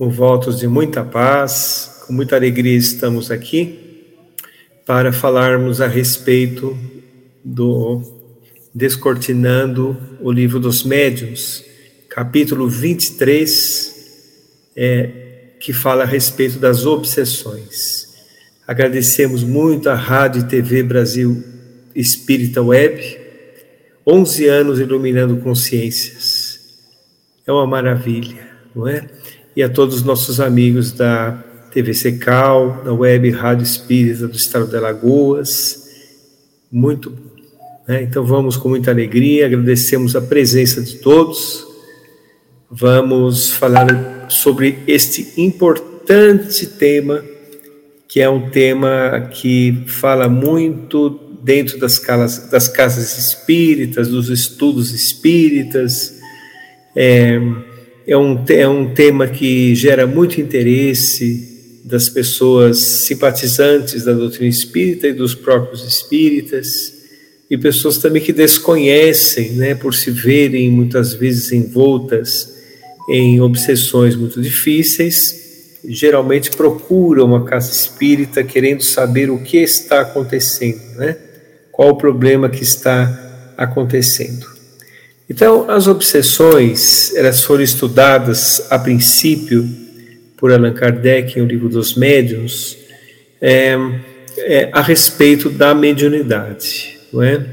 com votos de muita paz, com muita alegria estamos aqui para falarmos a respeito do Descortinando o Livro dos Médiuns, capítulo 23, é, que fala a respeito das obsessões. Agradecemos muito à Rádio e TV Brasil Espírita Web, 11 anos iluminando consciências. É uma maravilha, não é? E a todos os nossos amigos da TV Secal, da Web Rádio Espírita do Estado de Alagoas. Muito bom. Né? Então vamos com muita alegria, agradecemos a presença de todos. Vamos falar sobre este importante tema, que é um tema que fala muito dentro das casas, das casas espíritas, dos estudos espíritas. É, é um, é um tema que gera muito interesse das pessoas simpatizantes da doutrina espírita e dos próprios espíritas, e pessoas também que desconhecem, né, por se verem muitas vezes envoltas em obsessões muito difíceis, geralmente procuram uma casa espírita querendo saber o que está acontecendo, né? Qual o problema que está acontecendo. Então, as obsessões, elas foram estudadas a princípio por Allan Kardec em O Livro dos Médiuns, é, é, a respeito da mediunidade, não é?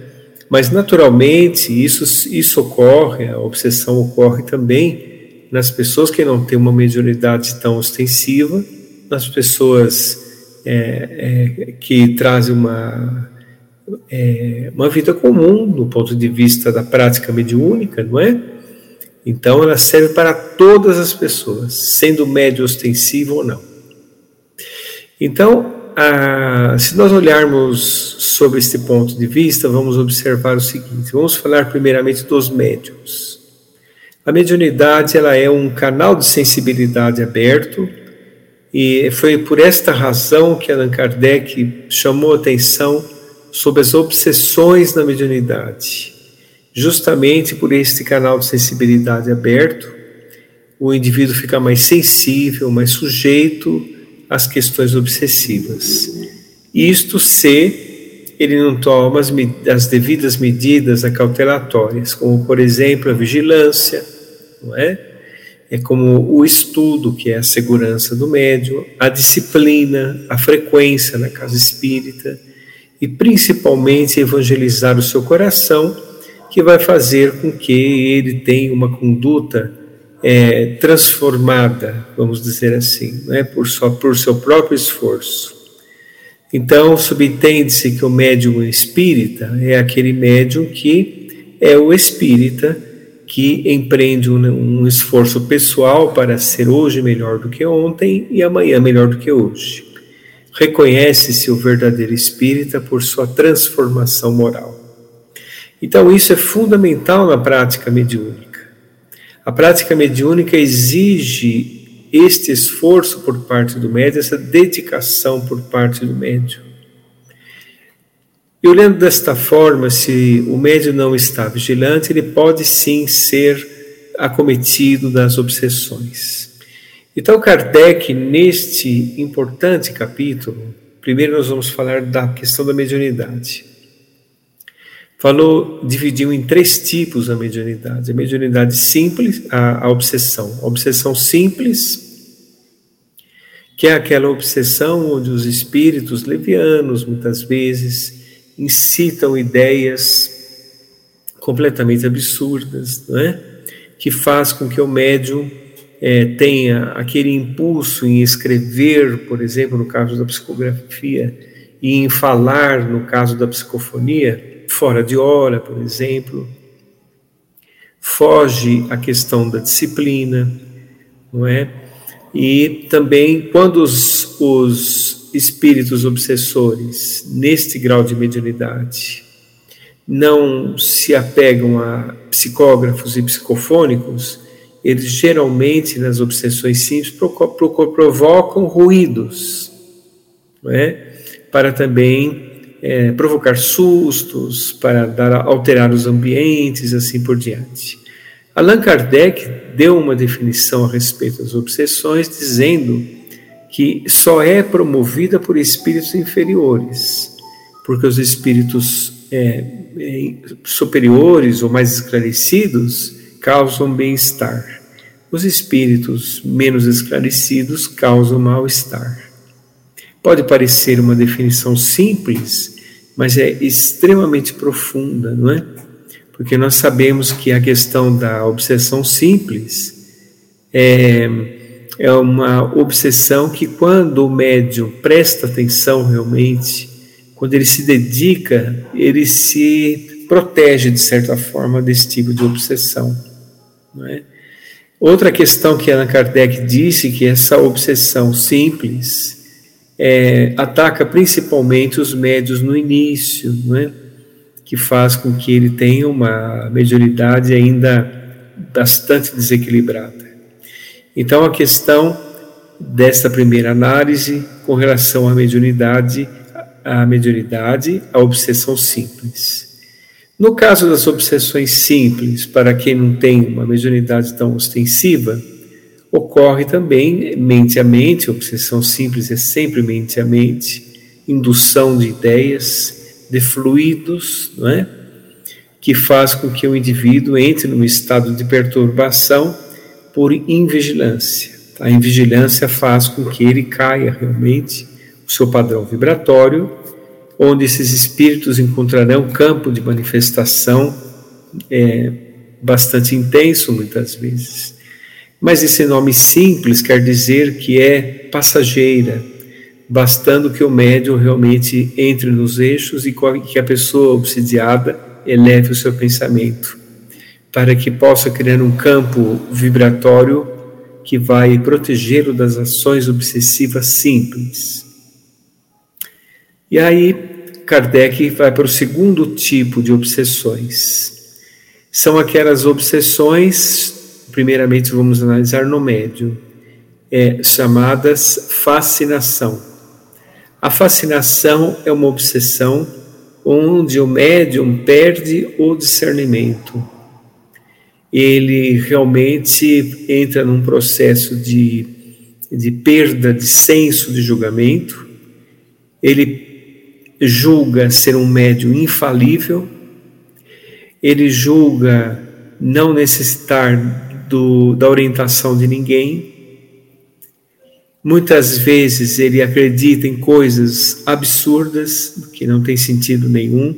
Mas, naturalmente, isso, isso ocorre, a obsessão ocorre também nas pessoas que não têm uma mediunidade tão ostensiva, nas pessoas é, que trazem uma é, uma vida comum do ponto de vista da prática mediúnica, não é? Então ela serve para todas as pessoas, sendo médio ostensivo ou não. Então, a, se nós olharmos sobre este ponto de vista, vamos observar o seguinte: vamos falar primeiramente dos médiums. A mediunidade ela é um canal de sensibilidade aberto e foi por esta razão que Allan Kardec chamou atenção sobre as obsessões na mediunidade. Justamente por este canal de sensibilidade aberto, o indivíduo fica mais sensível, mais sujeito às questões obsessivas. Isto se ele não toma as, as devidas medidas acautelatórias, como, por exemplo, a vigilância, não é? É como o estudo, que é a segurança do médium, a disciplina, a frequência na casa espírita, e principalmente evangelizar o seu coração, que vai fazer com que ele tenha uma conduta é, transformada, vamos dizer assim, não é por só por seu próprio esforço. Então, subentende-se que o médium espírita é aquele médium que é o espírita que empreende um, um esforço pessoal para ser hoje melhor do que ontem e amanhã melhor do que hoje. Reconhece-se o verdadeiro espírita por sua transformação moral. Então, isso é fundamental na prática mediúnica. A prática mediúnica exige este esforço por parte do médium, essa dedicação por parte do médium. E olhando desta forma, se o médium não está vigilante, ele pode sim ser acometido das obsessões. Então, Kardec, neste importante capítulo, primeiro nós vamos falar da questão da mediunidade. Falou, dividiu em três tipos a mediunidade: a mediunidade simples, a, a obsessão. A obsessão simples, que é aquela obsessão onde os espíritos levianos, muitas vezes, incitam ideias completamente absurdas, não é? que faz com que o médium é, tenha aquele impulso em escrever, por exemplo, no caso da psicografia, e em falar, no caso da psicofonia, fora de hora, por exemplo, foge a questão da disciplina, não é? E também, quando os, os espíritos obsessores, neste grau de mediunidade, não se apegam a psicógrafos e psicofônicos, eles geralmente, nas obsessões simples, provocam ruídos, não é? para também é, provocar sustos, para dar, alterar os ambientes, assim por diante. Allan Kardec deu uma definição a respeito das obsessões, dizendo que só é promovida por espíritos inferiores, porque os espíritos é, é, superiores ou mais esclarecidos causam bem-estar. Os espíritos menos esclarecidos causam mal-estar. Pode parecer uma definição simples, mas é extremamente profunda, não é? Porque nós sabemos que a questão da obsessão simples é, é uma obsessão que, quando o médium presta atenção realmente, quando ele se dedica, ele se protege de certa forma desse tipo de obsessão. Não é? Outra questão que Allan Kardec disse que essa obsessão simples é, ataca principalmente os médios no início, é? que faz com que ele tenha uma mediunidade ainda bastante desequilibrada. Então a questão desta primeira análise com relação à mediunidade a mediunidade, a obsessão simples. No caso das obsessões simples, para quem não tem uma mediunidade tão ostensiva, ocorre também mente a mente, obsessão simples é sempre mente a mente, indução de ideias, de fluidos, não é? que faz com que o indivíduo entre num estado de perturbação por invigilância. A invigilância faz com que ele caia realmente o seu padrão vibratório, onde esses espíritos encontrarão campo de manifestação é, bastante intenso, muitas vezes. Mas esse nome simples quer dizer que é passageira, bastando que o médium realmente entre nos eixos e que a pessoa obsidiada eleve o seu pensamento, para que possa criar um campo vibratório que vai protegê-lo das ações obsessivas simples. E aí, Kardec vai para o segundo tipo de obsessões. São aquelas obsessões, primeiramente vamos analisar no médium, é, chamadas fascinação. A fascinação é uma obsessão onde o médium perde o discernimento. Ele realmente entra num processo de, de perda de senso de julgamento, ele julga ser um médium infalível, ele julga não necessitar do, da orientação de ninguém. Muitas vezes ele acredita em coisas absurdas que não tem sentido nenhum,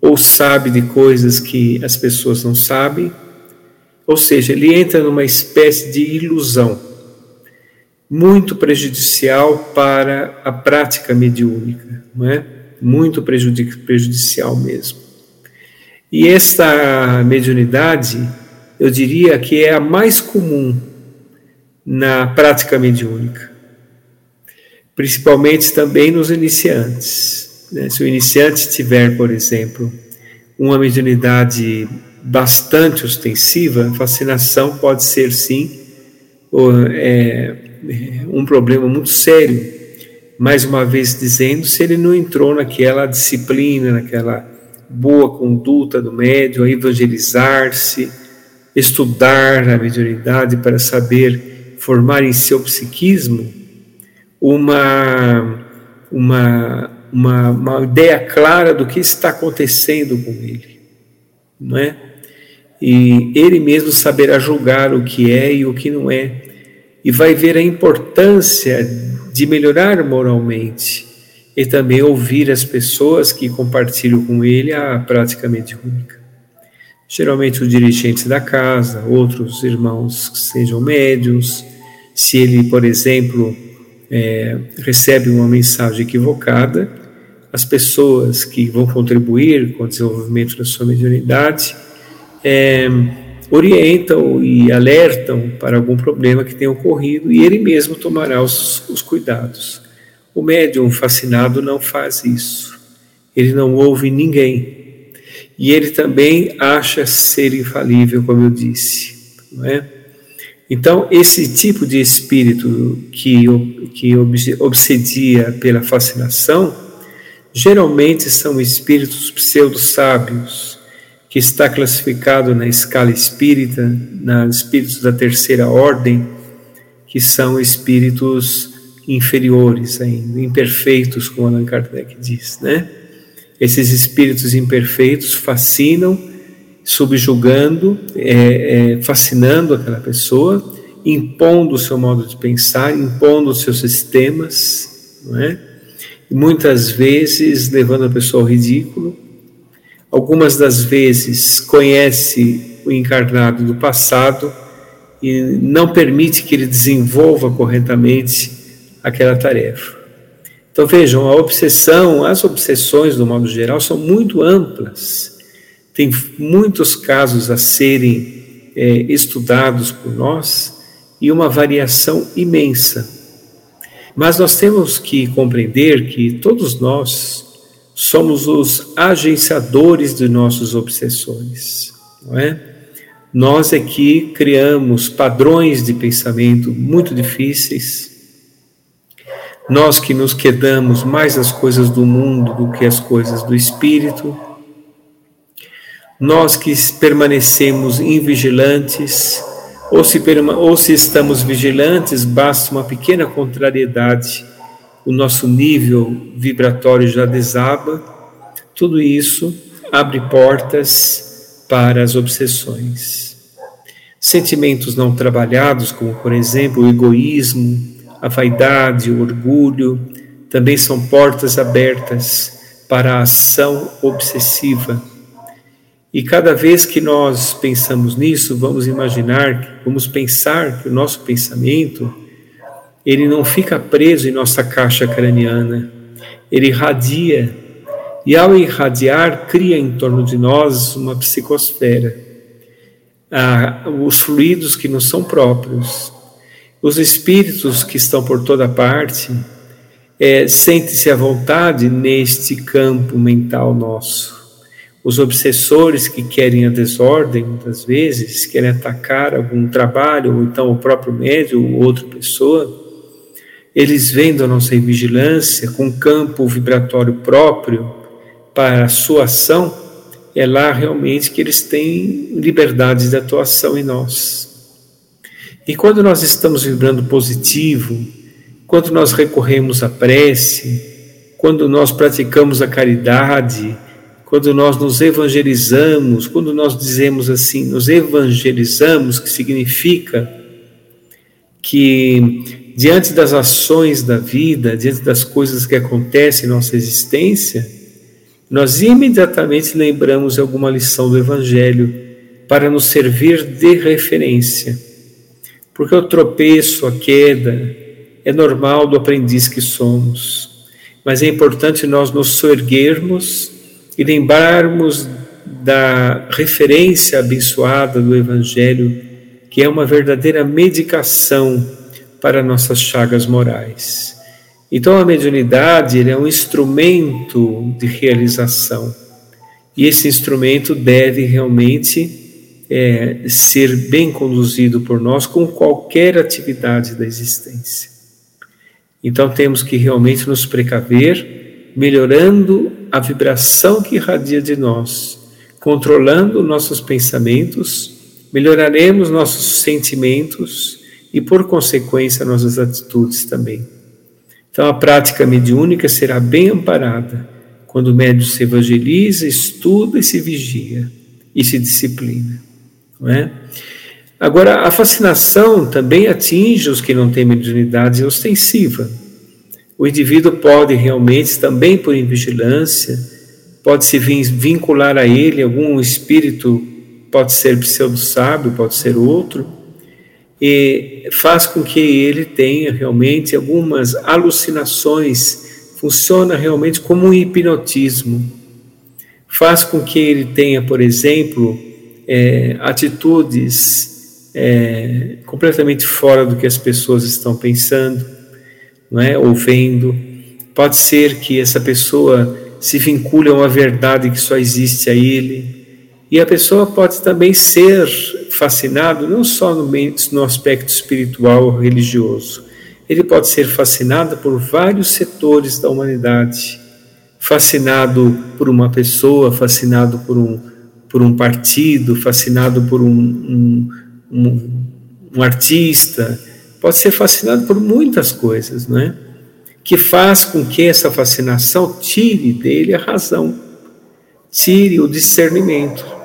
ou sabe de coisas que as pessoas não sabem. Ou seja, ele entra numa espécie de ilusão muito prejudicial para a prática mediúnica, não é? Muito prejudicial mesmo. E esta mediunidade, eu diria que é a mais comum na prática mediúnica, principalmente também nos iniciantes. Né? Se o iniciante tiver, por exemplo, uma mediunidade bastante ostensiva, fascinação pode ser sim é, um problema muito sério. Mais uma vez dizendo, se ele não entrou naquela disciplina, naquela boa conduta do médium, a evangelizar-se, estudar a mediunidade para saber formar em seu psiquismo uma, uma, uma, uma ideia clara do que está acontecendo com ele, não é? E ele mesmo saberá julgar o que é e o que não é e vai ver a importância de melhorar moralmente e também ouvir as pessoas que compartilham com ele a prática mediúnica. Geralmente os dirigentes da casa, outros irmãos que sejam médiums, se ele, por exemplo, é, recebe uma mensagem equivocada, as pessoas que vão contribuir com o desenvolvimento da sua mediunidade é, orientam e alertam para algum problema que tenha ocorrido e ele mesmo tomará os, os cuidados. O médium fascinado não faz isso. Ele não ouve ninguém. E ele também acha ser infalível, como eu disse. Não é? Então, esse tipo de espírito que, que obsedia pela fascinação, geralmente são espíritos pseudo-sábios, que está classificado na escala espírita, nos espíritos da terceira ordem, que são espíritos inferiores ainda, imperfeitos, como Allan Kardec diz, né? Esses espíritos imperfeitos fascinam, subjugando, é, é, fascinando aquela pessoa, impondo o seu modo de pensar, impondo os seus sistemas, não é? Muitas vezes levando a pessoa ao ridículo. Algumas das vezes conhece o encarnado do passado e não permite que ele desenvolva corretamente aquela tarefa. Então vejam, a obsessão, as obsessões, do modo geral, são muito amplas. Tem muitos casos a serem é, estudados por nós e uma variação imensa. Mas nós temos que compreender que todos nós somos os agenciadores de nossas obsessões, não é? Nós é que criamos padrões de pensamento muito difíceis, nós que nos quedamos mais as coisas do mundo do que as coisas do espírito, nós que permanecemos invigilantes, ou se, ou se estamos vigilantes, basta uma pequena contrariedade, o nosso nível vibratório já desaba, tudo isso abre portas para as obsessões. Sentimentos não trabalhados, como por exemplo o egoísmo, a vaidade, o orgulho, também são portas abertas para a ação obsessiva. E cada vez que nós pensamos nisso, vamos imaginar, vamos pensar que o nosso pensamento ele não fica preso em nossa caixa craniana, ele irradia e ao irradiar cria em torno de nós uma psicosfera. Ah, os fluidos que não são próprios, os espíritos que estão por toda parte é, sentem-se à vontade neste campo mental nosso. Os obsessores que querem a desordem, muitas vezes, querem atacar algum trabalho, ou então o próprio médium ou outra pessoa, eles vendo a nossa vigilância com campo vibratório próprio para a sua ação, é lá realmente que eles têm liberdade de atuação em nós. E quando nós estamos vibrando positivo, quando nós recorremos à prece, quando nós praticamos a caridade, quando nós nos evangelizamos, quando nós dizemos assim, nos evangelizamos, que significa que diante das ações da vida, diante das coisas que acontecem em nossa existência, nós imediatamente lembramos alguma lição do Evangelho para nos servir de referência. Porque o tropeço, a queda, é normal do aprendiz que somos. Mas é importante nós nos soerguermos e lembrarmos da referência abençoada do Evangelho, que é uma verdadeira medicação para nossas chagas morais. Então a mediunidade é um instrumento de realização. E esse instrumento deve realmente é, ser bem conduzido por nós com qualquer atividade da existência. Então temos que realmente nos precaver, melhorando a vibração que irradia de nós, controlando nossos pensamentos, melhoraremos nossos sentimentos e, por consequência, nossas atitudes também. Então a prática mediúnica será bem amparada quando o médium se evangeliza, estuda e se vigia e se disciplina. Não é? Agora, a fascinação também atinge os que não têm mediunidade ostensiva. O indivíduo pode realmente, também por invigilância, pode se vincular a ele algum espírito, pode ser pseudo-sábio, pode ser outro, e faz com que ele tenha realmente algumas alucinações, funciona realmente como um hipnotismo. Faz com que ele tenha, por exemplo, é, atitudes é, completamente fora do que as pessoas estão pensando, não é? ou vendo. Pode ser que essa pessoa se vincule a uma verdade que só existe a ele. E a pessoa pode também ser fascinado não só no, no aspecto espiritual religioso, ele pode ser fascinado por vários setores da humanidade, fascinado por uma pessoa, fascinado por um, por um partido, fascinado por um, um, um, um artista, pode ser fascinado por muitas coisas, não é? Que faz com que essa fascinação tire dele a razão, tire o discernimento.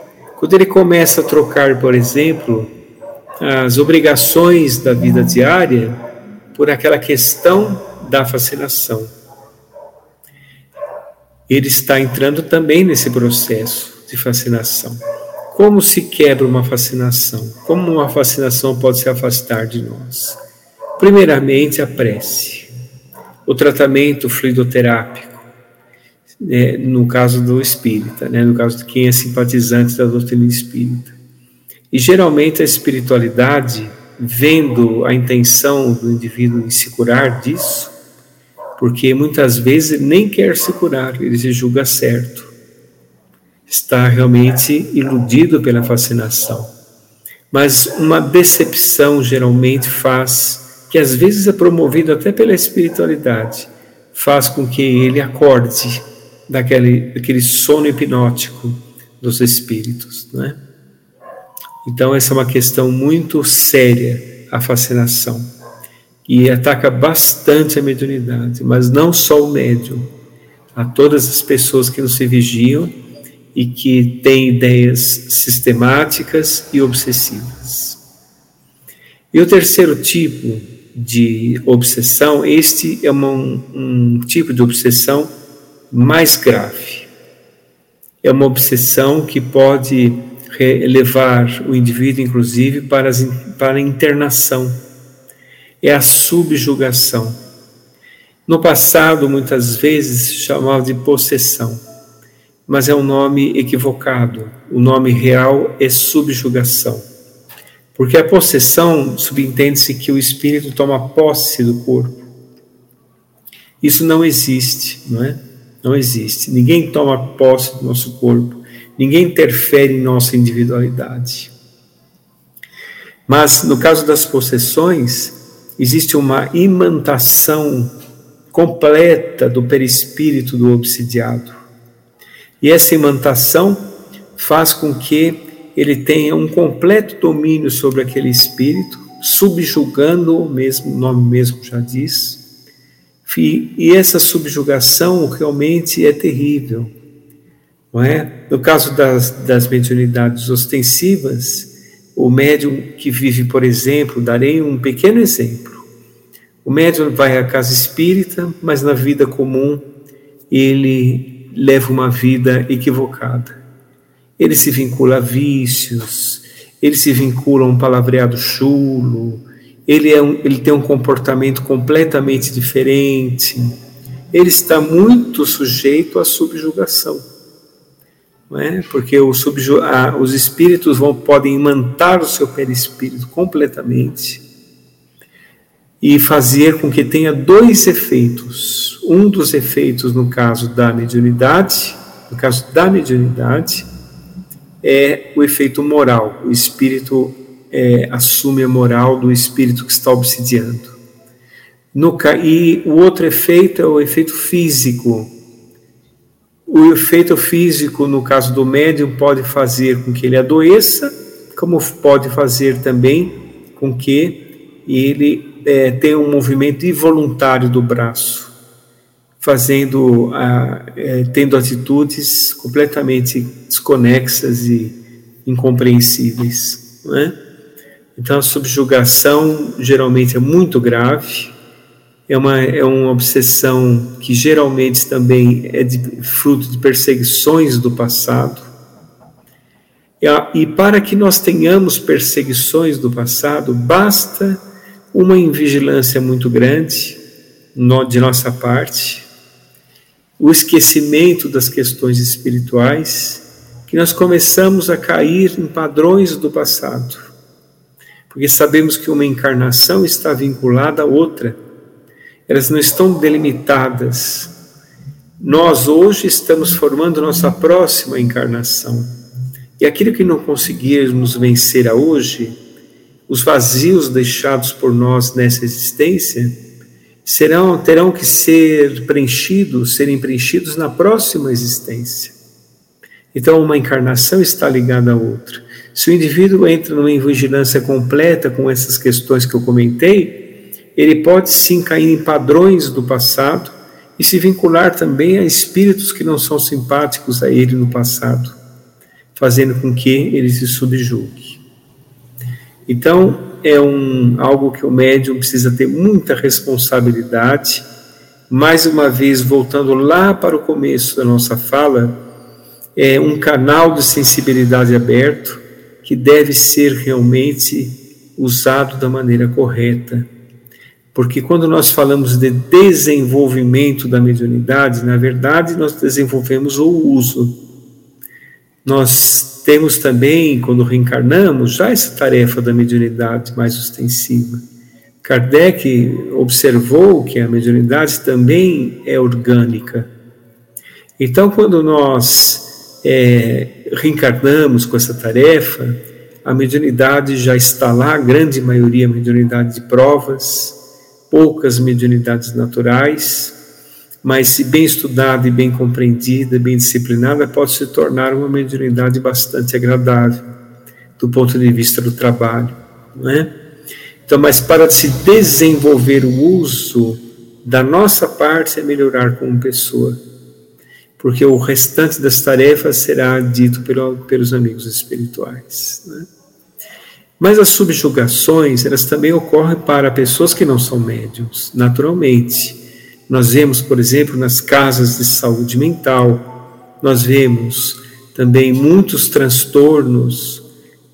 Quando ele começa a trocar, por exemplo, as obrigações da vida diária por aquela questão da fascinação ele está entrando também nesse processo de fascinação. Como se quebra uma fascinação? Como uma fascinação pode se afastar de nós? Primeiramente, a prece, o tratamento fluidoterápico, né, no caso do espírita, né, no caso de quem é simpatizante da doutrina espírita. E geralmente a espiritualidade, vendo a intenção do indivíduo em se curar disso, porque muitas vezes ele nem quer se curar, ele se julga certo. Está realmente iludido pela fascinação. Mas uma decepção geralmente faz, que às vezes é promovido até pela espiritualidade, faz com que ele acorde daquele, daquele sono hipnótico dos espíritos. Né? Então, essa é uma questão muito séria, a fascinação e ataca bastante a mediunidade, mas não só o médium, a todas as pessoas que não se vigiam e que têm ideias sistemáticas e obsessivas. E o terceiro tipo de obsessão, este é um, um tipo de obsessão mais grave. É uma obsessão que pode levar o indivíduo, inclusive, para, as, para a internação é a subjugação. No passado, muitas vezes chamava de possessão, mas é um nome equivocado. O nome real é subjugação. Porque a possessão subentende-se que o espírito toma posse do corpo. Isso não existe, não é? Não existe. Ninguém toma posse do nosso corpo. Ninguém interfere em nossa individualidade. Mas no caso das possessões, existe uma imantação completa do perispírito do obsidiado. E essa imantação faz com que ele tenha um completo domínio sobre aquele espírito, subjugando o mesmo, o nome mesmo já diz. E, essa subjugação realmente é terrível. Não é? No caso das, das mediunidades ostensivas, o médium que vive, por exemplo, darei um pequeno exemplo. O médium vai à casa espírita, mas na vida comum ele leva uma vida equivocada. Ele se vincula a vícios, ele se vincula a um palavreado chulo, ele, é um, ele tem um comportamento completamente diferente, ele está muito sujeito à subjugação é? porque subju ah, os espíritos vão, podem imantar o seu perispírito completamente e fazer com que tenha dois efeitos. Um dos efeitos, no caso da mediunidade, no caso da mediunidade, é o efeito moral. O espírito é, assume a moral do espírito que está obsidiando. No, e o outro efeito é o efeito físico, o efeito físico, no caso do médium, pode fazer com que ele adoeça, como pode fazer também com que ele é, tenha um movimento involuntário do braço, fazendo, a, é, tendo atitudes completamente desconexas e incompreensíveis. Não é? Então, a subjugação geralmente é muito grave é uma, é uma obsessão que geralmente também é de, fruto de perseguições do passado. E, e para que nós tenhamos perseguições do passado, basta uma invigilância muito grande no, de nossa parte, o esquecimento das questões espirituais, que nós começamos a cair em padrões do passado. Porque sabemos que uma encarnação está vinculada a outra. Elas não estão delimitadas. Nós hoje estamos formando nossa próxima encarnação. E aquilo que não conseguirmos vencer a hoje, os vazios deixados por nós nessa existência, serão terão que ser preenchidos, serem preenchidos na próxima existência. Então, uma encarnação está ligada à outra. Se o indivíduo entra numa vigilância completa com essas questões que eu comentei, ele pode sim cair em padrões do passado e se vincular também a espíritos que não são simpáticos a ele no passado, fazendo com que ele se subjugue. Então, é um, algo que o médium precisa ter muita responsabilidade. Mais uma vez, voltando lá para o começo da nossa fala, é um canal de sensibilidade aberto que deve ser realmente usado da maneira correta. Porque quando nós falamos de desenvolvimento da mediunidade, na verdade nós desenvolvemos o uso. Nós temos também, quando reencarnamos, já essa tarefa da mediunidade mais ostensiva. Kardec observou que a mediunidade também é orgânica. Então, quando nós é, reencarnamos com essa tarefa, a mediunidade já está lá, a grande maioria mediunidade de provas, poucas mediunidades naturais, mas se bem estudada e bem compreendida, bem disciplinada, pode se tornar uma mediunidade bastante agradável do ponto de vista do trabalho, não é? Então, mas para se desenvolver o uso da nossa parte é melhorar como pessoa, porque o restante das tarefas será dito pelo, pelos amigos espirituais. Né? Mas as subjugações, elas também ocorrem para pessoas que não são médiums, naturalmente. Nós vemos, por exemplo, nas casas de saúde mental, nós vemos também muitos transtornos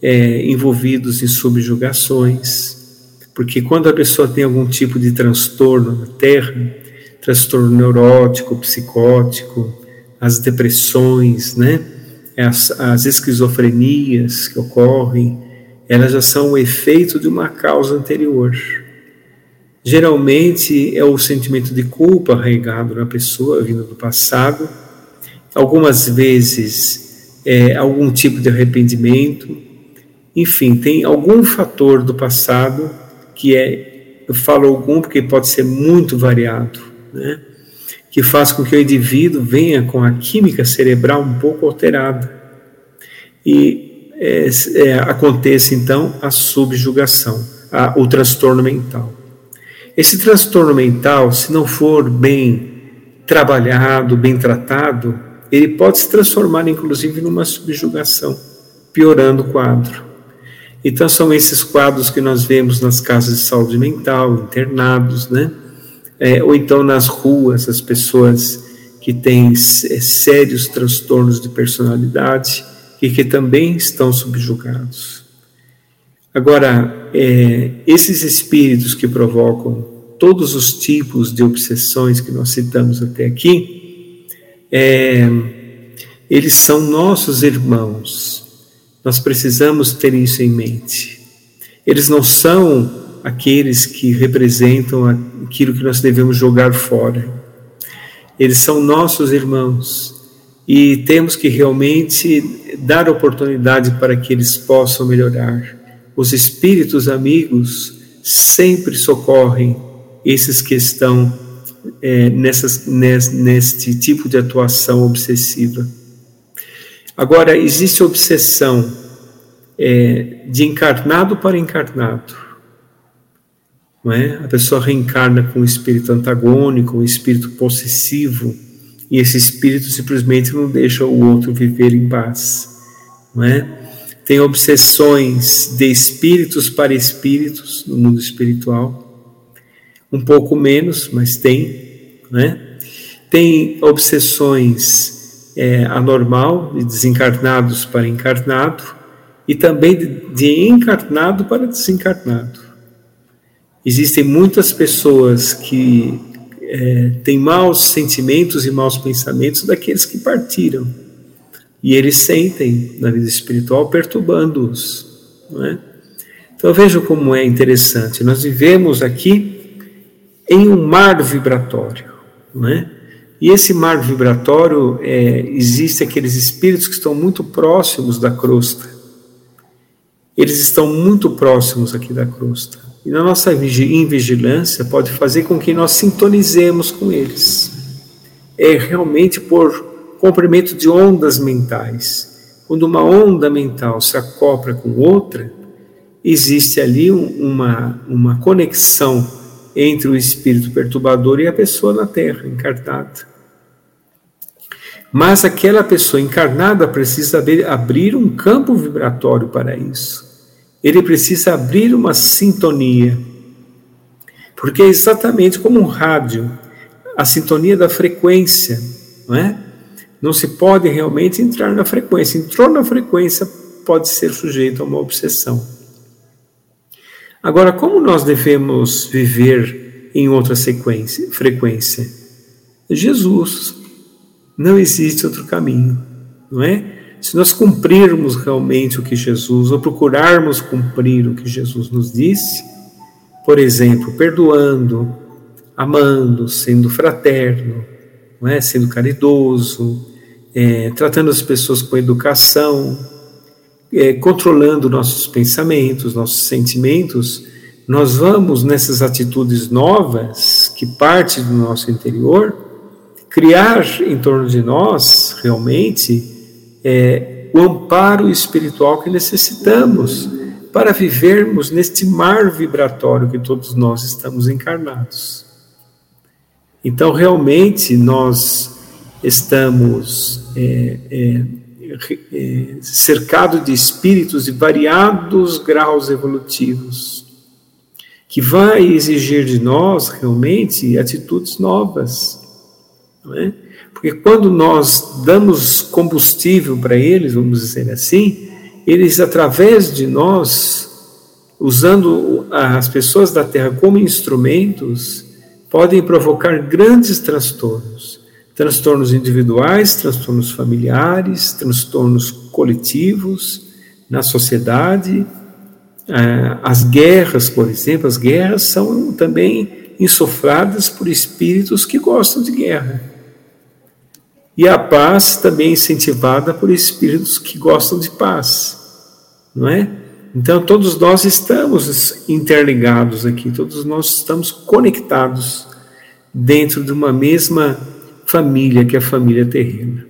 é, envolvidos em subjugações, porque quando a pessoa tem algum tipo de transtorno na Terra, transtorno neurótico, psicótico, as depressões, né? as, as esquizofrenias que ocorrem, elas já são o efeito de uma causa anterior. Geralmente é o sentimento de culpa arraigado na pessoa, vindo do passado. Algumas vezes é algum tipo de arrependimento. Enfim, tem algum fator do passado que é, eu falo algum porque pode ser muito variado, né? Que faz com que o indivíduo venha com a química cerebral um pouco alterada. E é, é, aconteça então a subjugação, a, o transtorno mental. Esse transtorno mental, se não for bem trabalhado, bem tratado, ele pode se transformar inclusive numa subjugação, piorando o quadro. Então são esses quadros que nós vemos nas casas de saúde mental, internados, né? É, ou então nas ruas, as pessoas que têm é, sérios transtornos de personalidade e que também estão subjugados. Agora, é, esses espíritos que provocam todos os tipos de obsessões que nós citamos até aqui, é, eles são nossos irmãos. Nós precisamos ter isso em mente. Eles não são aqueles que representam aquilo que nós devemos jogar fora. Eles são nossos irmãos e temos que realmente dar oportunidade para que eles possam melhorar os espíritos amigos sempre socorrem esses que estão é, nessas, neste tipo de atuação obsessiva. Agora, existe obsessão é, de encarnado para encarnado. Não é? A pessoa reencarna com um espírito antagônico, um espírito possessivo, e esse espírito simplesmente não deixa o outro viver em paz. Não é? tem obsessões de espíritos para espíritos no mundo espiritual, um pouco menos, mas tem, né? Tem obsessões é, anormal, de desencarnados para encarnado, e também de, de encarnado para desencarnado. Existem muitas pessoas que é, têm maus sentimentos e maus pensamentos daqueles que partiram e eles sentem na vida espiritual perturbando-os. É? Então vejam como é interessante. Nós vivemos aqui em um mar vibratório, não é? E esse mar vibratório é, existe aqueles espíritos que estão muito próximos da crosta. Eles estão muito próximos aqui da crosta. E na nossa invigilância pode fazer com que nós sintonizemos com eles. É realmente por comprimento de ondas mentais. Quando uma onda mental se acopla com outra, existe ali uma, uma conexão entre o espírito perturbador e a pessoa na Terra, encarnada. Mas aquela pessoa encarnada precisa abrir um campo vibratório para isso ele precisa abrir uma sintonia. Porque é exatamente como um rádio, a sintonia da frequência, não é? Não se pode realmente entrar na frequência. Entrou na frequência, pode ser sujeito a uma obsessão. Agora, como nós devemos viver em outra sequência, frequência? Jesus. Não existe outro caminho, não é? Se nós cumprirmos realmente o que Jesus, ou procurarmos cumprir o que Jesus nos disse, por exemplo, perdoando, amando, sendo fraterno, não é? sendo caridoso, é, tratando as pessoas com educação, é, controlando nossos pensamentos, nossos sentimentos, nós vamos nessas atitudes novas que partem do nosso interior, criar em torno de nós realmente é, o amparo espiritual que necessitamos para vivermos neste mar vibratório que todos nós estamos encarnados. Então, realmente, nós estamos é, é, é, cercados de espíritos de variados graus evolutivos, que vai exigir de nós realmente atitudes novas, não é? Porque quando nós damos combustível para eles, vamos dizer assim, eles, através de nós, usando as pessoas da Terra como instrumentos, podem provocar grandes transtornos. Transtornos individuais, transtornos familiares, transtornos coletivos na sociedade. Ah, as guerras, por exemplo, as guerras são também insufladas por espíritos que gostam de guerra e a paz também é incentivada por espíritos que gostam de paz, não é? Então todos nós estamos interligados aqui, todos nós estamos conectados dentro de uma mesma família, que é a família terrena.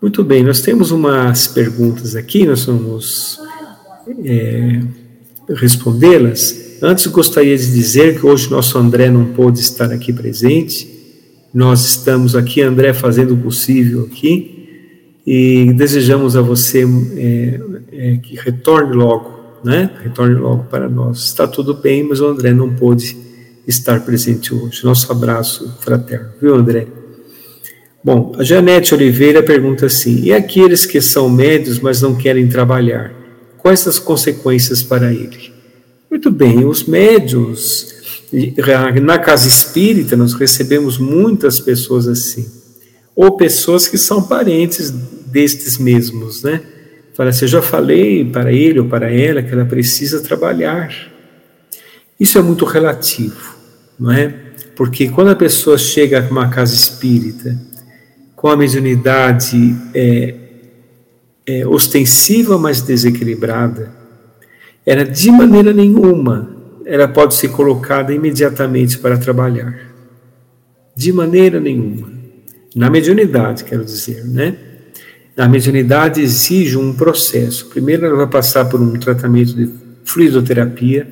Muito bem, nós temos umas perguntas aqui, nós vamos é, respondê-las. Antes gostaria de dizer que hoje nosso André não pôde estar aqui presente, nós estamos aqui, André, fazendo o possível aqui e desejamos a você é, é, que retorne logo, né? Retorne logo para nós. Está tudo bem, mas o André não pôde estar presente hoje. Nosso abraço fraterno, viu, André? Bom, a Janete Oliveira pergunta assim: e aqueles que são médios, mas não querem trabalhar? Quais as consequências para ele? Muito bem, os médios na casa espírita, nós recebemos muitas pessoas assim, ou pessoas que são parentes destes mesmos, né? Fala assim, eu já falei para ele ou para ela que ela precisa trabalhar. Isso é muito relativo, não é? Porque quando a pessoa chega a uma casa espírita com a mediunidade é, é, ostensiva, mas desequilibrada, ela de maneira nenhuma ela pode ser colocada imediatamente para trabalhar. De maneira nenhuma. Na mediunidade, quero dizer, né? A mediunidade exige um processo. Primeiro, ela vai passar por um tratamento de fluidoterapia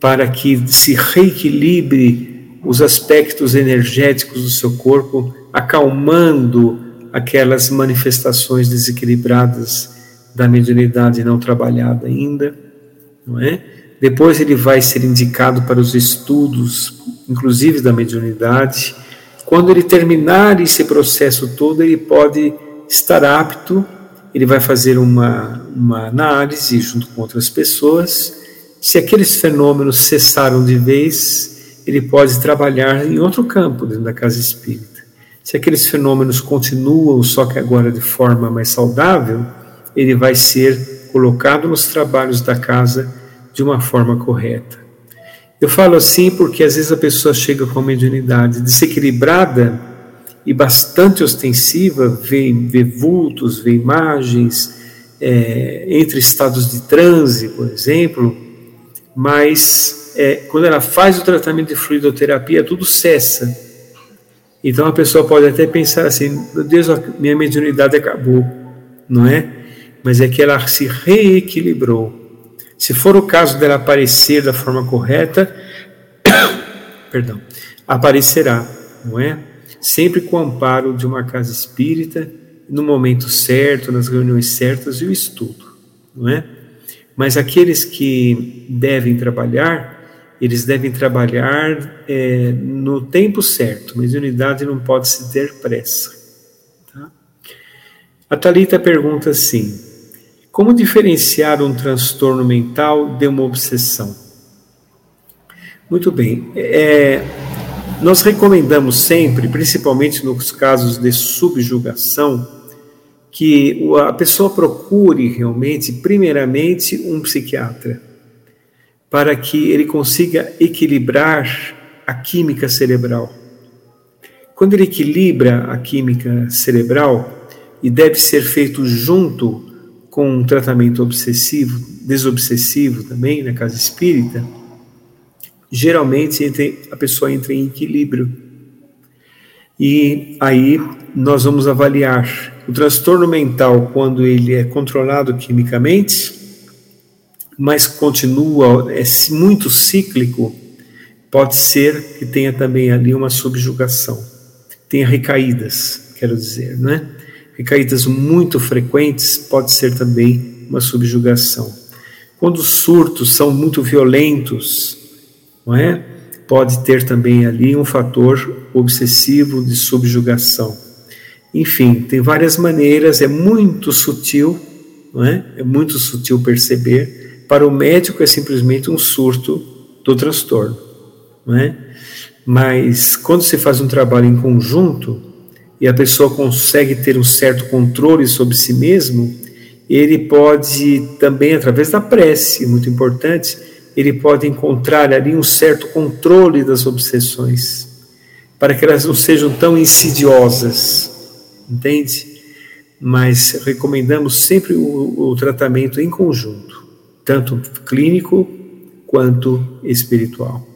para que se reequilibre os aspectos energéticos do seu corpo, acalmando aquelas manifestações desequilibradas da mediunidade não trabalhada ainda, não é? Depois ele vai ser indicado para os estudos, inclusive da mediunidade. Quando ele terminar esse processo todo, ele pode estar apto, ele vai fazer uma, uma análise junto com outras pessoas. Se aqueles fenômenos cessaram de vez, ele pode trabalhar em outro campo dentro da casa espírita. Se aqueles fenômenos continuam, só que agora de forma mais saudável, ele vai ser colocado nos trabalhos da casa de uma forma correta. Eu falo assim porque às vezes a pessoa chega com a mediunidade desequilibrada e bastante ostensiva, vê, vê vultos, vê imagens, é, entre estados de transe, por exemplo, mas é, quando ela faz o tratamento de fluidoterapia, tudo cessa. Então a pessoa pode até pensar assim: meu Deus, minha mediunidade acabou, não é? Mas é que ela se reequilibrou. Se for o caso dela aparecer da forma correta, perdão, aparecerá, não é? Sempre com o amparo de uma casa espírita, no momento certo, nas reuniões certas e o estudo, não é? Mas aqueles que devem trabalhar, eles devem trabalhar é, no tempo certo. Mediunidade não pode se ter pressa. Tá? A Talita pergunta assim: como diferenciar um transtorno mental de uma obsessão? Muito bem. É, nós recomendamos sempre, principalmente nos casos de subjugação, que a pessoa procure realmente, primeiramente, um psiquiatra, para que ele consiga equilibrar a química cerebral. Quando ele equilibra a química cerebral, e deve ser feito junto com um tratamento obsessivo, desobsessivo também, na casa espírita, geralmente entre, a pessoa entra em equilíbrio. E aí nós vamos avaliar o transtorno mental quando ele é controlado quimicamente, mas continua, é muito cíclico, pode ser que tenha também ali uma subjugação, tenha recaídas, quero dizer, não é? Recaídas muito frequentes, pode ser também uma subjugação. Quando os surtos são muito violentos, não é? Pode ter também ali um fator obsessivo de subjugação. Enfim, tem várias maneiras, é muito sutil, não é? É muito sutil perceber. Para o médico é simplesmente um surto do transtorno, não é? Mas quando se faz um trabalho em conjunto, e a pessoa consegue ter um certo controle sobre si mesmo, ele pode também, através da prece, muito importante, ele pode encontrar ali um certo controle das obsessões, para que elas não sejam tão insidiosas, entende? Mas recomendamos sempre o, o tratamento em conjunto, tanto clínico quanto espiritual.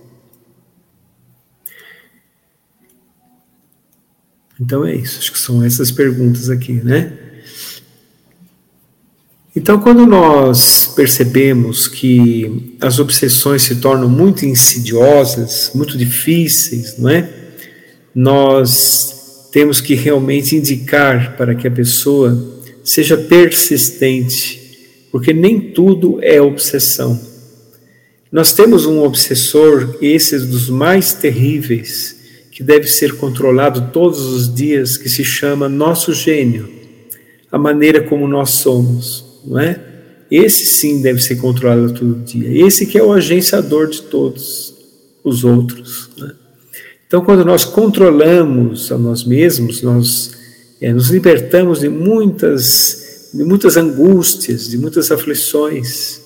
Então é isso, acho que são essas perguntas aqui, né? Então, quando nós percebemos que as obsessões se tornam muito insidiosas, muito difíceis, não é? Nós temos que realmente indicar para que a pessoa seja persistente, porque nem tudo é obsessão. Nós temos um obsessor, esse dos mais terríveis, que deve ser controlado todos os dias, que se chama nosso gênio, a maneira como nós somos, não é? Esse sim deve ser controlado todo dia. Esse que é o agenciador de todos os outros. Né? Então, quando nós controlamos a nós mesmos, nós é, nos libertamos de muitas, de muitas angústias, de muitas aflições,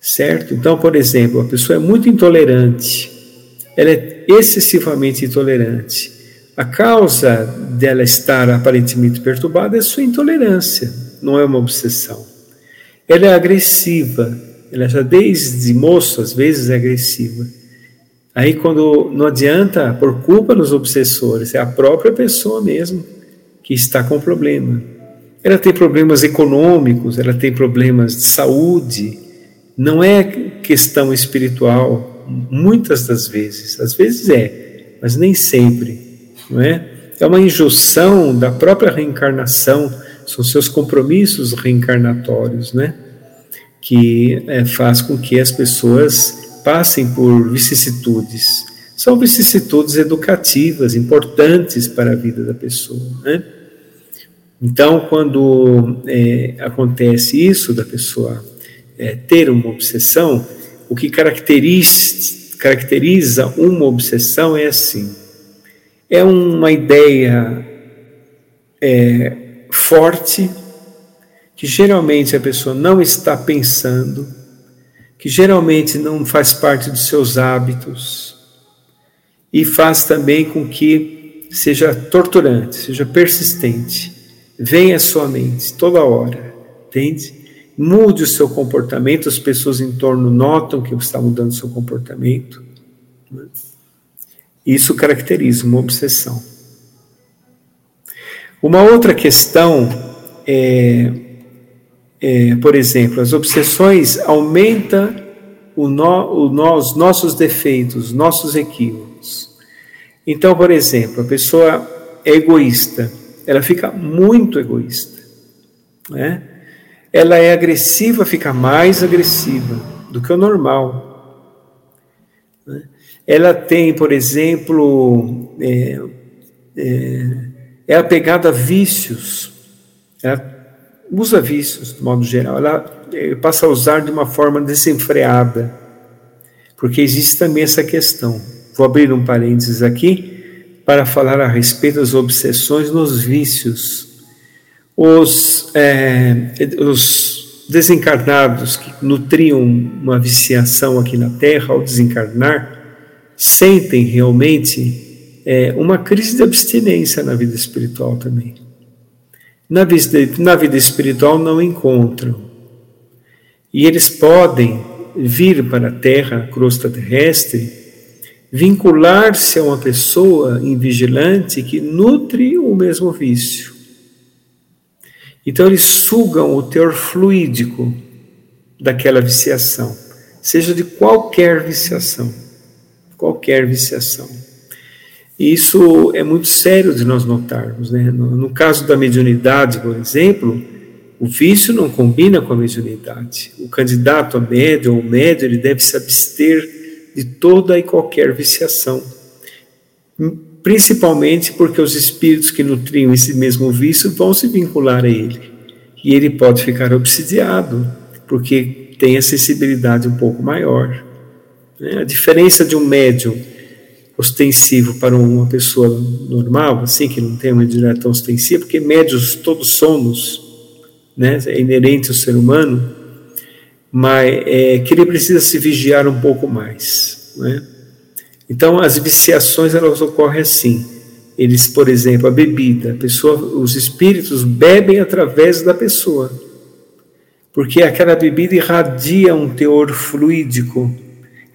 certo? Então, por exemplo, a pessoa é muito intolerante, ela é excessivamente intolerante. A causa dela estar aparentemente perturbada é sua intolerância, não é uma obsessão. Ela é agressiva, ela já desde moço às vezes é agressiva. Aí quando não adianta por culpa dos obsessores, é a própria pessoa mesmo que está com problema. Ela tem problemas econômicos, ela tem problemas de saúde, não é questão espiritual, muitas das vezes. Às vezes é, mas nem sempre, não é? É uma injunção da própria reencarnação, são seus compromissos reencarnatórios, né? Que é, faz com que as pessoas passem por vicissitudes. São vicissitudes educativas importantes para a vida da pessoa, né? Então, quando é, acontece isso da pessoa é, ter uma obsessão, o que caracteriza, caracteriza uma obsessão é assim: é uma ideia é, forte que geralmente a pessoa não está pensando, que geralmente não faz parte dos seus hábitos e faz também com que seja torturante, seja persistente. Venha à sua mente toda hora, entende? Mude o seu comportamento, as pessoas em torno notam que você está mudando o seu comportamento. Né? Isso caracteriza uma obsessão. Uma outra questão é, é por exemplo, as obsessões aumentam o no, o no, os nossos defeitos, nossos equívocos. Então, por exemplo, a pessoa é egoísta, ela fica muito egoísta. Né? Ela é agressiva, fica mais agressiva do que o normal. Né? Ela tem, por exemplo, é, é, é apegada a vícios, ela usa vícios, de modo geral, ela é, passa a usar de uma forma desenfreada, porque existe também essa questão. Vou abrir um parênteses aqui para falar a respeito das obsessões nos vícios. Os, é, os desencarnados que nutriam uma viciação aqui na Terra ao desencarnar, sentem realmente é, uma crise de abstinência na vida espiritual também. Na vida, na vida espiritual não encontram. E eles podem vir para a Terra, a crosta terrestre, vincular-se a uma pessoa invigilante que nutre o mesmo vício. Então eles sugam o teor fluídico daquela viciação, seja de qualquer viciação qualquer viciação. Isso é muito sério de nós notarmos. Né? No, no caso da mediunidade, por exemplo, o vício não combina com a mediunidade. O candidato a médium ou médium ele deve se abster de toda e qualquer viciação, principalmente porque os espíritos que nutriam esse mesmo vício vão se vincular a ele e ele pode ficar obsidiado porque tem a sensibilidade um pouco maior. Né? A diferença de um médium ostensivo para uma pessoa normal, assim, que não tem uma tão ostensiva, porque médios todos somos, né? é inerente ao ser humano, mas é, que ele precisa se vigiar um pouco mais. Né? Então, as viciações elas ocorrem assim. Eles, por exemplo, a bebida, a pessoa, os espíritos bebem através da pessoa, porque aquela bebida irradia um teor fluídico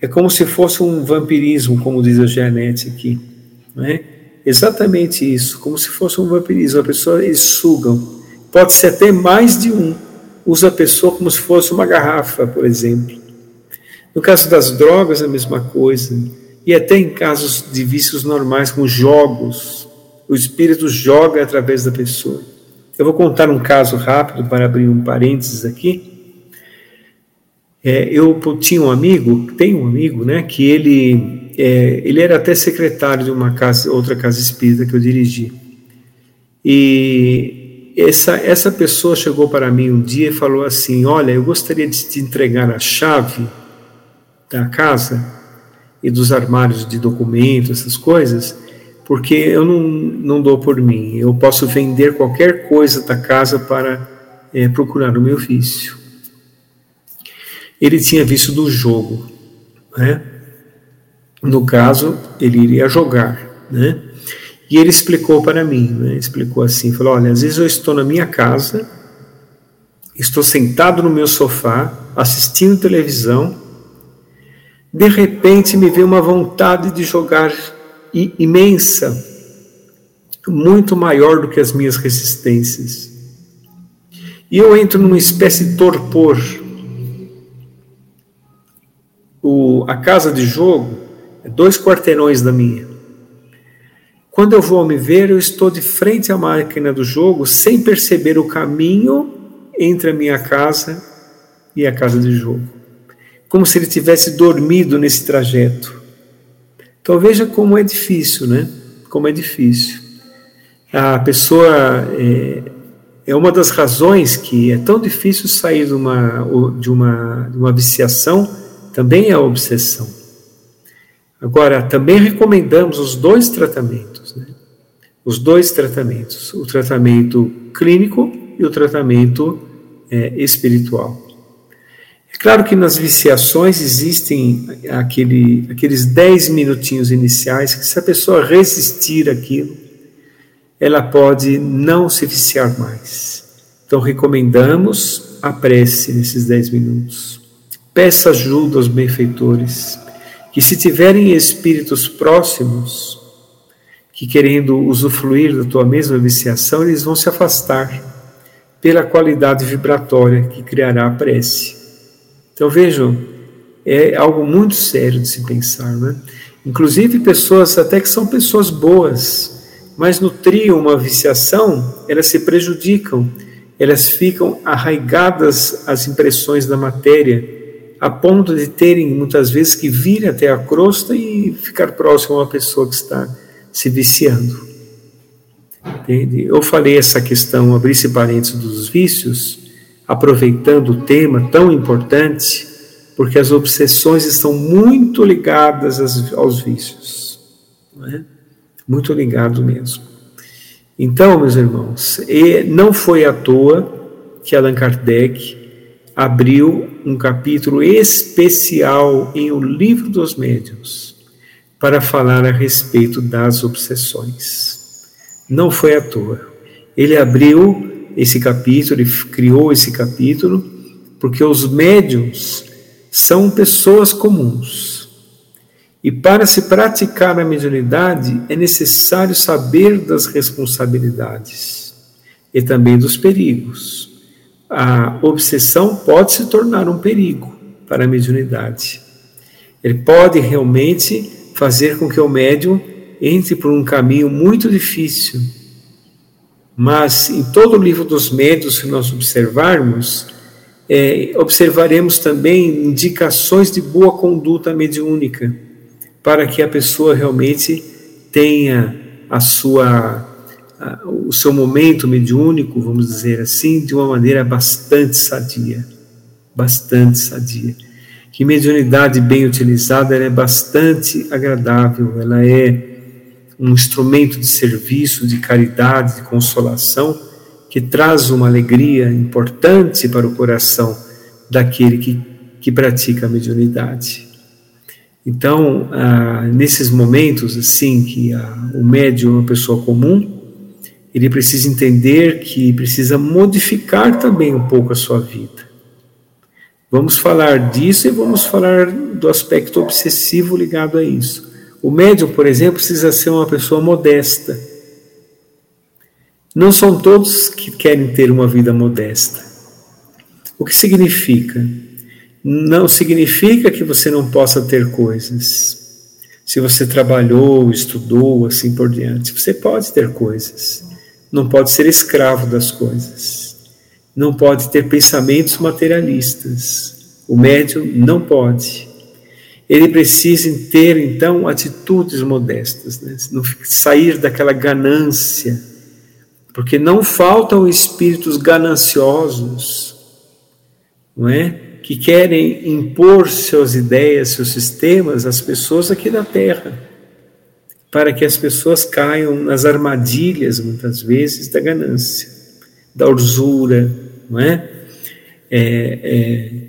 é como se fosse um vampirismo, como diz a Janete aqui. Não é? Exatamente isso, como se fosse um vampirismo. A pessoa, eles sugam. Pode ser até mais de um. Usa a pessoa como se fosse uma garrafa, por exemplo. No caso das drogas, a mesma coisa. E até em casos de vícios normais, como jogos, o espírito joga através da pessoa. Eu vou contar um caso rápido para abrir um parênteses aqui. É, eu tinha um amigo, tenho um amigo, né, que ele, é, ele era até secretário de uma casa, outra casa espírita que eu dirigi. E essa, essa pessoa chegou para mim um dia e falou assim: Olha, eu gostaria de te entregar a chave da casa e dos armários de documentos, essas coisas, porque eu não, não dou por mim. Eu posso vender qualquer coisa da casa para é, procurar o meu vício ele tinha visto do jogo, né? No caso, ele iria jogar, né? E ele explicou para mim, né? Explicou assim, falou: "Olha, às vezes eu estou na minha casa, estou sentado no meu sofá, assistindo televisão, de repente me vem uma vontade de jogar imensa, muito maior do que as minhas resistências. E eu entro numa espécie de torpor, o, a casa de jogo é dois quarteirões da minha. Quando eu vou me ver, eu estou de frente à máquina do jogo sem perceber o caminho entre a minha casa e a casa de jogo. Como se ele tivesse dormido nesse trajeto. Então veja como é difícil, né? Como é difícil. A pessoa é, é uma das razões que é tão difícil sair de uma, de uma, de uma viciação também é a obsessão. Agora, também recomendamos os dois tratamentos. Né? os dois tratamentos, o tratamento clínico e o tratamento é, espiritual. Claro que nas viciações existem aquele, aqueles 10 minutinhos iniciais que, se a pessoa resistir aquilo, ela pode não se viciar mais. Então, recomendamos a prece nesses 10 minutos. Peça ajuda aos benfeitores, que se tiverem espíritos próximos, que querendo usufruir da tua mesma viciação, eles vão se afastar pela qualidade vibratória que criará a prece. Então vejam, é algo muito sério de se pensar, né? Inclusive pessoas até que são pessoas boas, mas nutriam uma viciação, elas se prejudicam, elas ficam arraigadas às impressões da matéria, a ponto de terem muitas vezes que vir até a crosta e ficar próximo a uma pessoa que está se viciando. Entende? Eu falei essa questão, abrir-se parênteses dos vícios, aproveitando o tema tão importante, porque as obsessões estão muito ligadas aos vícios. É? Muito ligado mesmo. Então, meus irmãos, não foi à toa que Allan Kardec abriu um capítulo especial em O Livro dos Médiuns para falar a respeito das obsessões não foi à toa. Ele abriu esse capítulo, ele criou esse capítulo, porque os médiums são pessoas comuns. E para se praticar a mediunidade é necessário saber das responsabilidades e também dos perigos. A obsessão pode se tornar um perigo para a mediunidade. Ele pode realmente fazer com que o médium entre por um caminho muito difícil. Mas em todo o livro dos médios, se nós observarmos, é, observaremos também indicações de boa conduta mediúnica, para que a pessoa realmente tenha a sua, a, o seu momento mediúnico, vamos dizer assim, de uma maneira bastante sadia. Bastante sadia. Que mediunidade bem utilizada é bastante agradável, ela é um instrumento de serviço, de caridade, de consolação, que traz uma alegria importante para o coração daquele que, que pratica a mediunidade. Então, ah, nesses momentos assim que ah, o médium é uma pessoa comum, ele precisa entender que precisa modificar também um pouco a sua vida. Vamos falar disso e vamos falar do aspecto obsessivo ligado a isso. O médium, por exemplo, precisa ser uma pessoa modesta. Não são todos que querem ter uma vida modesta. O que significa? Não significa que você não possa ter coisas. Se você trabalhou, estudou, assim por diante, você pode ter coisas. Não pode ser escravo das coisas. Não pode ter pensamentos materialistas. O médium não pode ele precisa ter então atitudes modestas, né? não sair daquela ganância, porque não faltam espíritos gananciosos, não é? Que querem impor suas ideias, seus sistemas às pessoas aqui da Terra, para que as pessoas caiam nas armadilhas, muitas vezes, da ganância, da usura, não é? é, é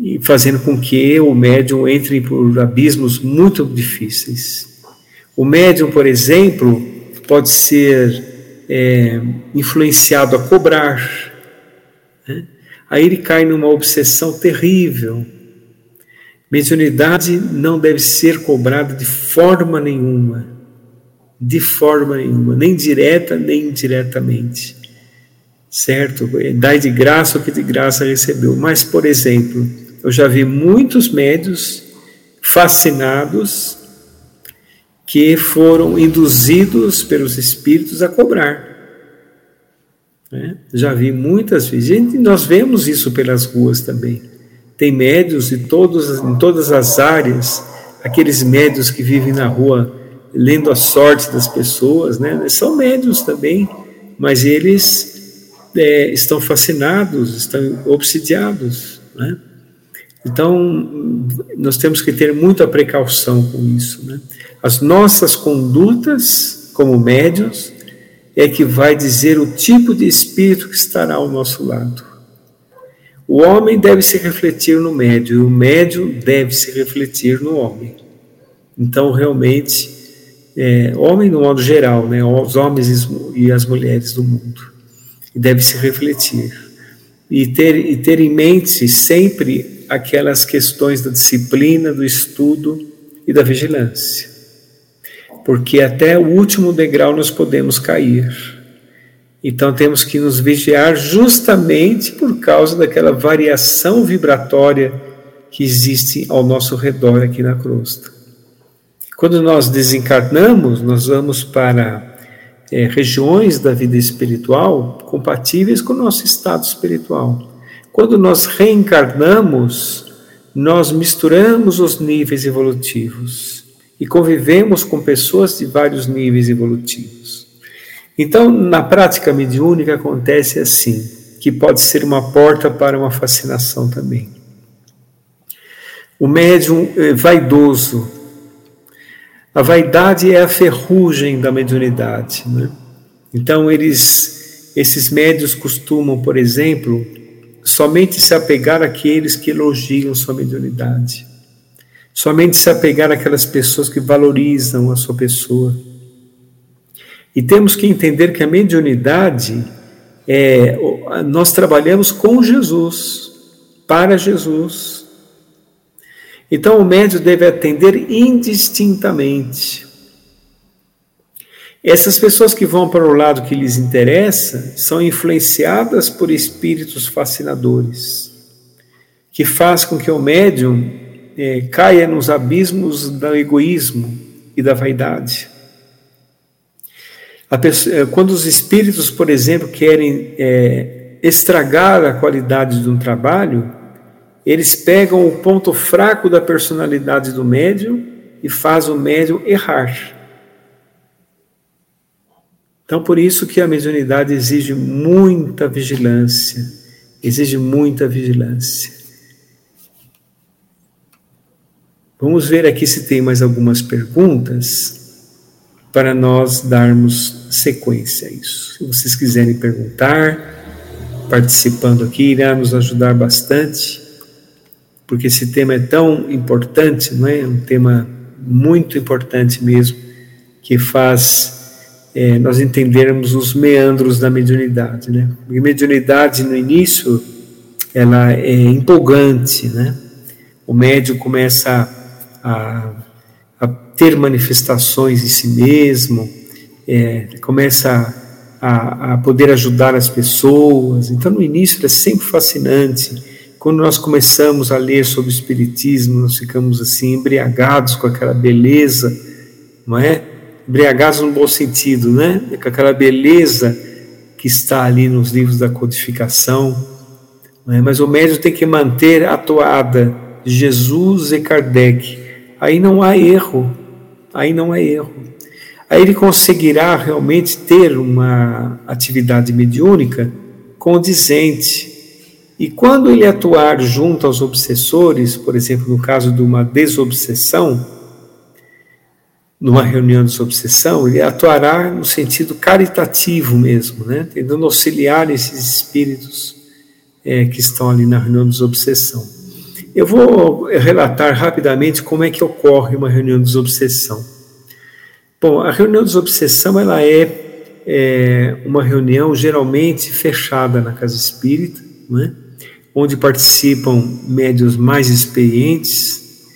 e fazendo com que o médium entre por abismos muito difíceis. O médium, por exemplo, pode ser é, influenciado a cobrar. Né? Aí ele cai numa obsessão terrível. Mediunidade não deve ser cobrada de forma nenhuma. De forma nenhuma, nem direta nem indiretamente. Certo? Dai de graça o que de graça recebeu. Mas, por exemplo, eu já vi muitos médios fascinados que foram induzidos pelos espíritos a cobrar. Né? Já vi muitas vezes, e nós vemos isso pelas ruas também. Tem médios de todos, em todas as áreas, aqueles médios que vivem na rua lendo a sorte das pessoas, né? são médios também, mas eles é, estão fascinados, estão obsidiados. Né? Então, nós temos que ter muita precaução com isso. Né? As nossas condutas como médios, é que vai dizer o tipo de espírito que estará ao nosso lado. O homem deve se refletir no médio, e o médio deve se refletir no homem. Então, realmente, é, homem no modo geral, né, os homens e as mulheres do mundo, deve se refletir e ter, e ter em mente sempre aquelas questões da disciplina, do estudo e da vigilância. Porque até o último degrau nós podemos cair. Então temos que nos vigiar justamente por causa daquela variação vibratória que existe ao nosso redor aqui na crosta. Quando nós desencarnamos, nós vamos para é, regiões da vida espiritual compatíveis com o nosso estado espiritual. Quando nós reencarnamos, nós misturamos os níveis evolutivos e convivemos com pessoas de vários níveis evolutivos. Então, na prática mediúnica acontece assim, que pode ser uma porta para uma fascinação também. O médium é vaidoso, a vaidade é a ferrugem da mediunidade. Né? Então, eles, esses médios costumam, por exemplo, somente se apegar àqueles que elogiam sua mediunidade. Somente se apegar àquelas pessoas que valorizam a sua pessoa. E temos que entender que a mediunidade é, nós trabalhamos com Jesus, para Jesus, então o médium deve atender indistintamente. Essas pessoas que vão para o lado que lhes interessa são influenciadas por espíritos fascinadores, que faz com que o médium é, caia nos abismos do egoísmo e da vaidade. Pessoa, é, quando os espíritos, por exemplo, querem é, estragar a qualidade de um trabalho, eles pegam o ponto fraco da personalidade do médium e faz o médium errar. Então, por isso que a mediunidade exige muita vigilância, exige muita vigilância. Vamos ver aqui se tem mais algumas perguntas para nós darmos sequência a isso. Se vocês quiserem perguntar, participando aqui, irá nos ajudar bastante porque esse tema é tão importante, não é? Um tema muito importante mesmo, que faz é, nós entendermos os meandros da mediunidade, né? Porque mediunidade no início ela é empolgante, né? O médium começa a, a ter manifestações em si mesmo, é, começa a, a poder ajudar as pessoas. Então, no início é sempre fascinante quando nós começamos a ler sobre o Espiritismo, nós ficamos assim embriagados com aquela beleza, não é? Embriagados no bom sentido, né? Com aquela beleza que está ali nos livros da codificação. É? Mas o médium tem que manter a toada Jesus e Kardec. Aí não há erro, aí não há erro. Aí ele conseguirá realmente ter uma atividade mediúnica condizente e quando ele atuar junto aos obsessores, por exemplo, no caso de uma desobsessão, numa reunião de desobsessão, ele atuará no sentido caritativo mesmo, né? tentando auxiliar esses espíritos é, que estão ali na reunião de desobsessão. Eu vou relatar rapidamente como é que ocorre uma reunião de desobsessão. Bom, a reunião de desobsessão ela é, é uma reunião geralmente fechada na casa espírita, não é? onde participam médios mais experientes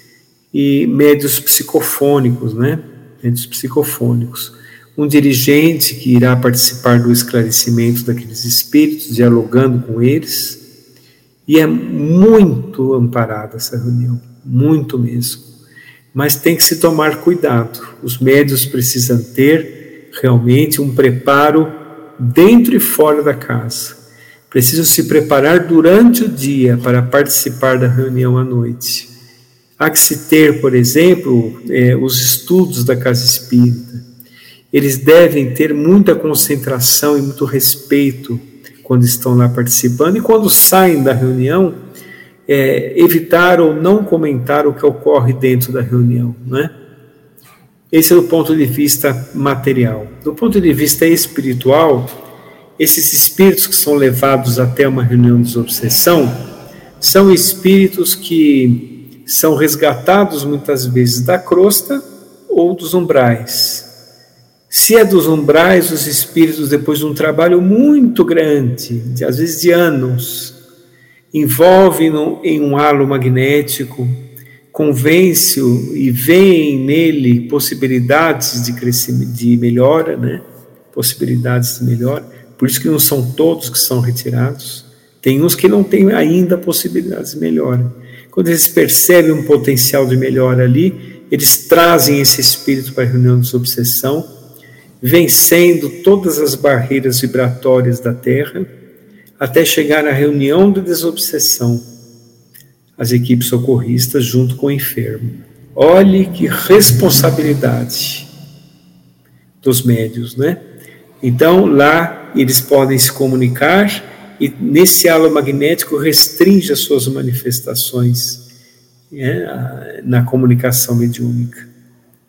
e médios psicofônicos, né? Médios psicofônicos. Um dirigente que irá participar do esclarecimento daqueles espíritos, dialogando com eles. E é muito amparada essa reunião, muito mesmo. Mas tem que se tomar cuidado. Os médios precisam ter realmente um preparo dentro e fora da casa Preciso se preparar durante o dia para participar da reunião à noite. Há que se ter, por exemplo, é, os estudos da casa espírita. Eles devem ter muita concentração e muito respeito quando estão lá participando e quando saem da reunião, é, evitar ou não comentar o que ocorre dentro da reunião, não é? Esse é o ponto de vista material. Do ponto de vista espiritual, esses espíritos que são levados até uma reunião de obsessão são espíritos que são resgatados muitas vezes da crosta ou dos umbrais. Se é dos umbrais, os espíritos, depois de um trabalho muito grande, de, às vezes de anos, envolvem em um halo magnético, convence-o e veem nele possibilidades de crescimento, de melhora, né? Possibilidades de melhora. Por isso que não são todos que são retirados. Tem uns que não têm ainda possibilidades de melhora. Quando eles percebem um potencial de melhora ali, eles trazem esse espírito para a reunião de obsessão, vencendo todas as barreiras vibratórias da Terra, até chegar à reunião de desobsessão as equipes socorristas junto com o enfermo. Olhe que responsabilidade dos médios, né? Então, lá eles podem se comunicar e nesse halo magnético restringe as suas manifestações né, na comunicação mediúnica.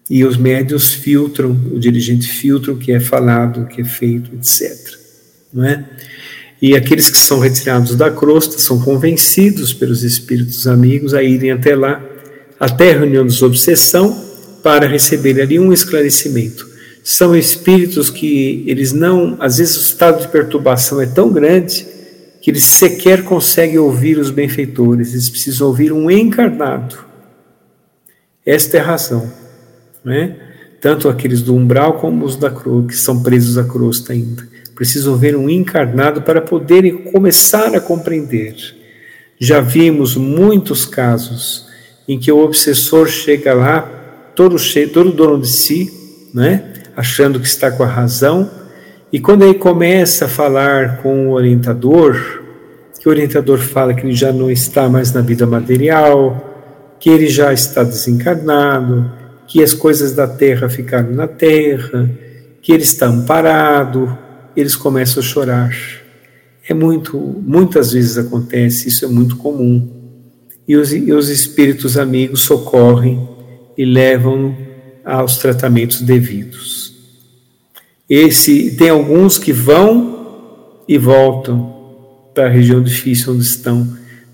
E os médios filtram, o dirigente filtra o que é falado, o que é feito, etc. Não é? E aqueles que são retirados da crosta são convencidos pelos espíritos amigos a irem até lá, até a reunião de obsessão, para receber ali um esclarecimento. São espíritos que eles não, às vezes o estado de perturbação é tão grande que eles sequer conseguem ouvir os benfeitores, eles precisam ouvir um encarnado. Esta é a razão, né? Tanto aqueles do umbral como os da crosta, que são presos à crosta ainda precisam ver um encarnado para poderem começar a compreender. Já vimos muitos casos em que o obsessor chega lá, todo, cheio, todo dono de si, né? achando que está com a razão, e quando ele começa a falar com o orientador, que o orientador fala que ele já não está mais na vida material, que ele já está desencarnado, que as coisas da terra ficaram na terra, que ele está amparado, eles começam a chorar. É muito, muitas vezes acontece, isso é muito comum. E os, e os espíritos amigos socorrem e levam aos tratamentos devidos. Esse tem alguns que vão e voltam para a região difícil onde estão,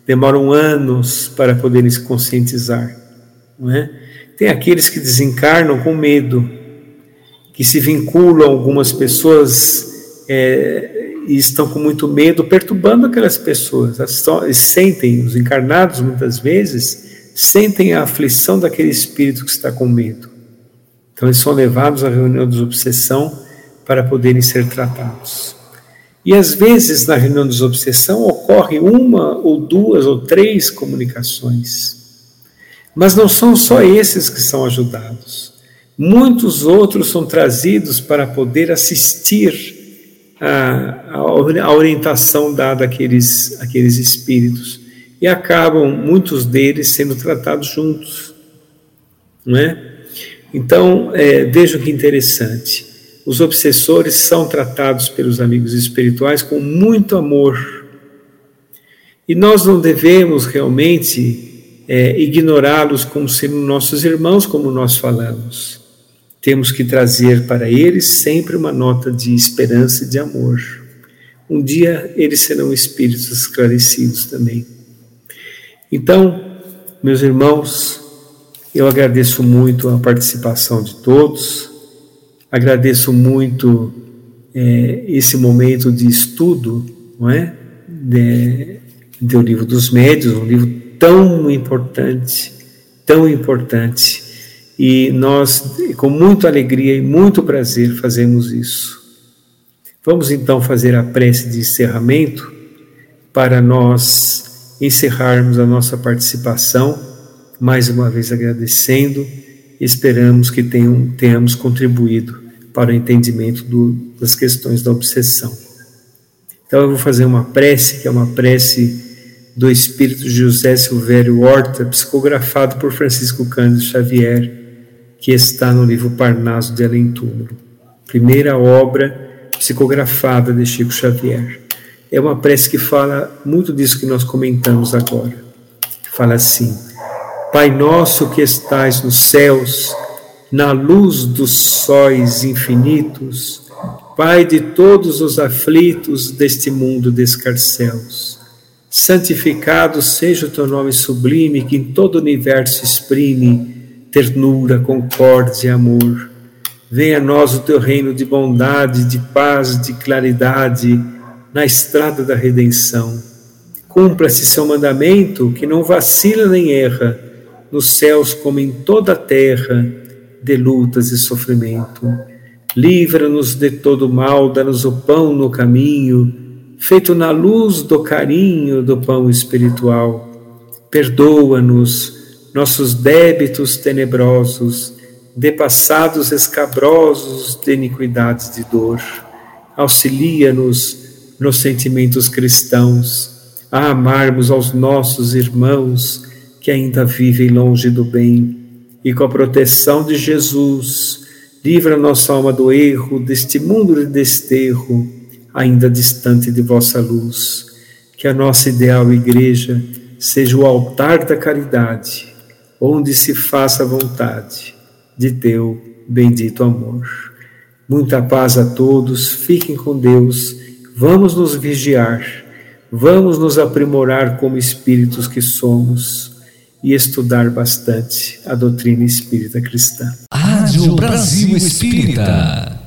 demoram anos para poderem se conscientizar, não é? Tem aqueles que desencarnam com medo, que se vinculam a algumas pessoas é, e estão com muito medo, perturbando aquelas pessoas. Sentem, os encarnados muitas vezes, sentem a aflição daquele espírito que está com medo. Então eles são levados à reunião de obsessão para poderem ser tratados. E às vezes na reunião de obsessão ocorre uma ou duas ou três comunicações. Mas não são só esses que são ajudados. Muitos outros são trazidos para poder assistir a orientação dada àqueles, àqueles espíritos e acabam muitos deles sendo tratados juntos, não é? Então é, vejam que interessante. Os obsessores são tratados pelos amigos espirituais com muito amor e nós não devemos realmente é, ignorá-los como sendo nossos irmãos, como nós falamos temos que trazer para eles sempre uma nota de esperança e de amor. Um dia eles serão espíritos esclarecidos também. Então, meus irmãos, eu agradeço muito a participação de todos, agradeço muito é, esse momento de estudo, não é? De, do livro dos médios, um livro tão importante, tão importante e nós, com muita alegria e muito prazer, fazemos isso. Vamos então fazer a prece de encerramento para nós encerrarmos a nossa participação, mais uma vez agradecendo, esperamos que tenham, tenhamos contribuído para o entendimento do, das questões da obsessão. Então eu vou fazer uma prece, que é uma prece do Espírito de José Silvério Horta, psicografado por Francisco Cândido Xavier, que está no livro Parnaso de Além Túmulo, primeira obra psicografada de Chico Xavier. É uma prece que fala muito disso que nós comentamos agora. Fala assim: Pai nosso que estais nos céus, na luz dos sóis infinitos, Pai de todos os aflitos deste mundo de escarcéus. Santificado seja o teu nome sublime, que em todo o universo exprime ternura, concórdia e amor. Venha a nós o teu reino de bondade, de paz, de claridade, na estrada da redenção. Cumpra-se seu mandamento, que não vacila nem erra, nos céus como em toda a terra, de lutas e sofrimento. Livra-nos de todo mal, dá-nos o pão no caminho, feito na luz do carinho do pão espiritual. Perdoa-nos nossos débitos tenebrosos, de passados escabrosos de iniquidades de dor. Auxilia-nos nos sentimentos cristãos, a amarmos aos nossos irmãos que ainda vivem longe do bem, e com a proteção de Jesus, Livra nossa alma do erro, deste mundo de desterro, ainda distante de vossa luz. Que a nossa ideal igreja seja o altar da caridade, onde se faça a vontade de teu bendito amor. Muita paz a todos, fiquem com Deus, vamos nos vigiar, vamos nos aprimorar como espíritos que somos e estudar bastante a doutrina espírita cristã. Rádio Brasil Espírita.